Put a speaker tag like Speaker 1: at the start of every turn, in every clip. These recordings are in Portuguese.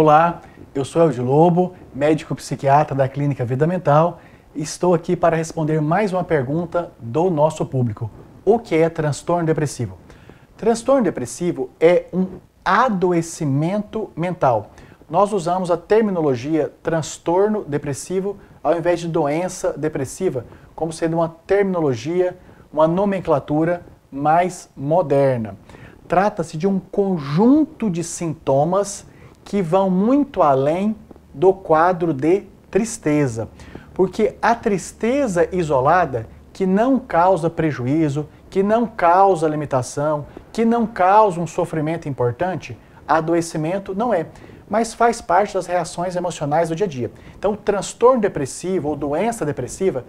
Speaker 1: Olá, eu sou Eldio Lobo, médico psiquiatra da Clínica Vida Mental. e Estou aqui para responder mais uma pergunta do nosso público. O que é transtorno depressivo? Transtorno depressivo é um adoecimento mental. Nós usamos a terminologia transtorno depressivo ao invés de doença depressiva, como sendo uma terminologia, uma nomenclatura mais moderna. Trata-se de um conjunto de sintomas que vão muito além do quadro de tristeza. Porque a tristeza isolada, que não causa prejuízo, que não causa limitação, que não causa um sofrimento importante, adoecimento não é, mas faz parte das reações emocionais do dia a dia. Então, transtorno depressivo ou doença depressiva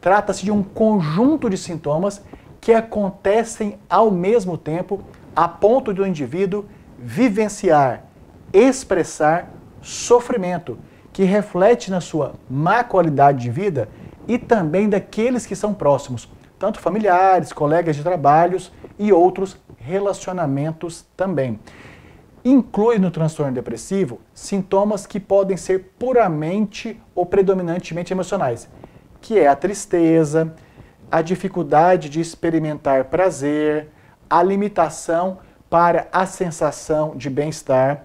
Speaker 1: trata-se de um conjunto de sintomas que acontecem ao mesmo tempo a ponto do indivíduo vivenciar expressar sofrimento, que reflete na sua má qualidade de vida e também daqueles que são próximos, tanto familiares, colegas de trabalhos e outros relacionamentos também. Inclui no transtorno depressivo sintomas que podem ser puramente ou predominantemente emocionais, que é a tristeza, a dificuldade de experimentar prazer, a limitação para a sensação de bem-estar,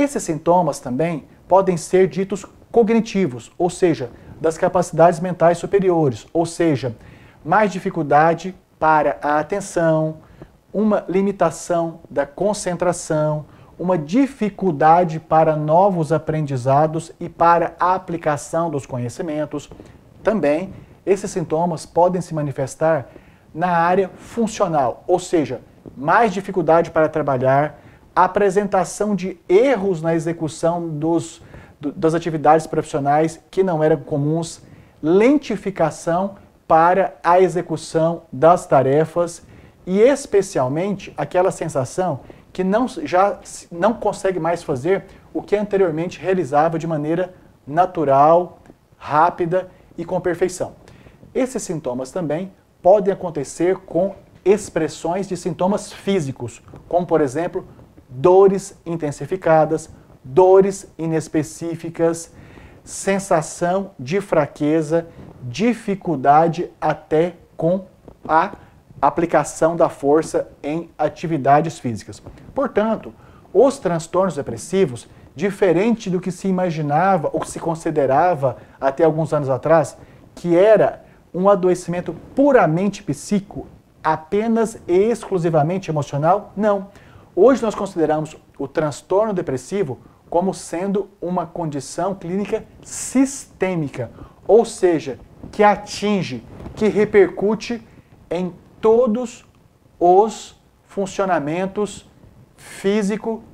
Speaker 1: esses sintomas também podem ser ditos cognitivos, ou seja, das capacidades mentais superiores, ou seja, mais dificuldade para a atenção, uma limitação da concentração, uma dificuldade para novos aprendizados e para a aplicação dos conhecimentos. Também, esses sintomas podem se manifestar na área funcional, ou seja, mais dificuldade para trabalhar, apresentação de erros na execução dos, do, das atividades profissionais que não eram comuns, lentificação para a execução das tarefas e especialmente aquela sensação que não, já não consegue mais fazer o que anteriormente realizava de maneira natural, rápida e com perfeição. Esses sintomas também podem acontecer com expressões de sintomas físicos, como por exemplo dores intensificadas, dores inespecíficas, sensação de fraqueza, dificuldade até com a aplicação da força em atividades físicas. Portanto, os transtornos depressivos, diferente do que se imaginava ou se considerava até alguns anos atrás, que era um adoecimento puramente psíquico, apenas e exclusivamente emocional, não. Hoje nós consideramos o transtorno depressivo como sendo uma condição clínica sistêmica, ou seja, que atinge, que repercute em todos os funcionamentos físico,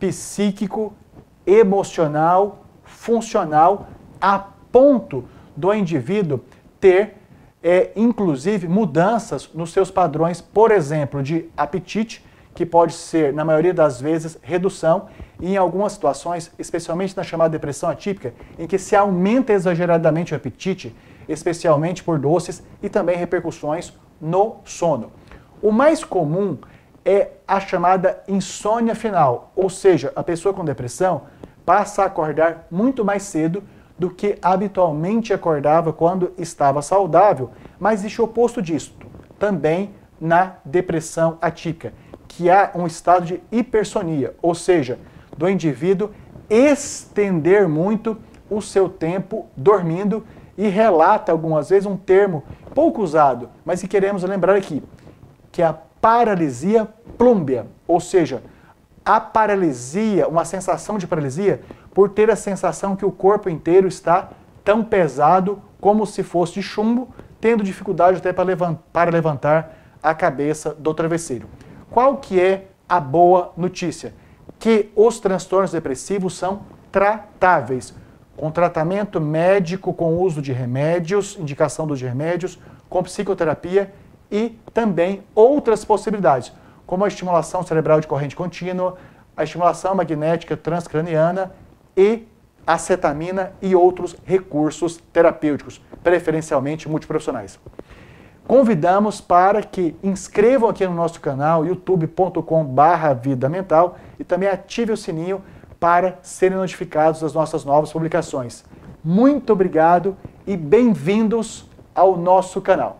Speaker 1: psíquico, emocional, funcional, a ponto do indivíduo ter, é, inclusive, mudanças nos seus padrões, por exemplo, de apetite, que pode ser, na maioria das vezes, redução, e em algumas situações, especialmente na chamada depressão atípica, em que se aumenta exageradamente o apetite, especialmente por doces, e também repercussões no sono. O mais comum é a chamada insônia final, ou seja, a pessoa com depressão passa a acordar muito mais cedo do que habitualmente acordava quando estava saudável, mas existe o oposto disso, também na depressão atípica que há um estado de hipersonia, ou seja, do indivíduo estender muito o seu tempo dormindo e relata algumas vezes um termo pouco usado, mas que queremos lembrar aqui, que é a paralisia plúmbia, ou seja, a paralisia, uma sensação de paralisia, por ter a sensação que o corpo inteiro está tão pesado como se fosse de chumbo, tendo dificuldade até para levantar a cabeça do travesseiro. Qual que é a boa notícia? Que os transtornos depressivos são tratáveis, com tratamento médico, com uso de remédios, indicação dos remédios, com psicoterapia e também outras possibilidades, como a estimulação cerebral de corrente contínua, a estimulação magnética transcraniana e acetamina e outros recursos terapêuticos, preferencialmente multiprofissionais convidamos para que inscrevam aqui no nosso canal youtube.com/barra Vida Mental e também ative o sininho para serem notificados das nossas novas publicações. Muito obrigado e bem-vindos ao nosso canal.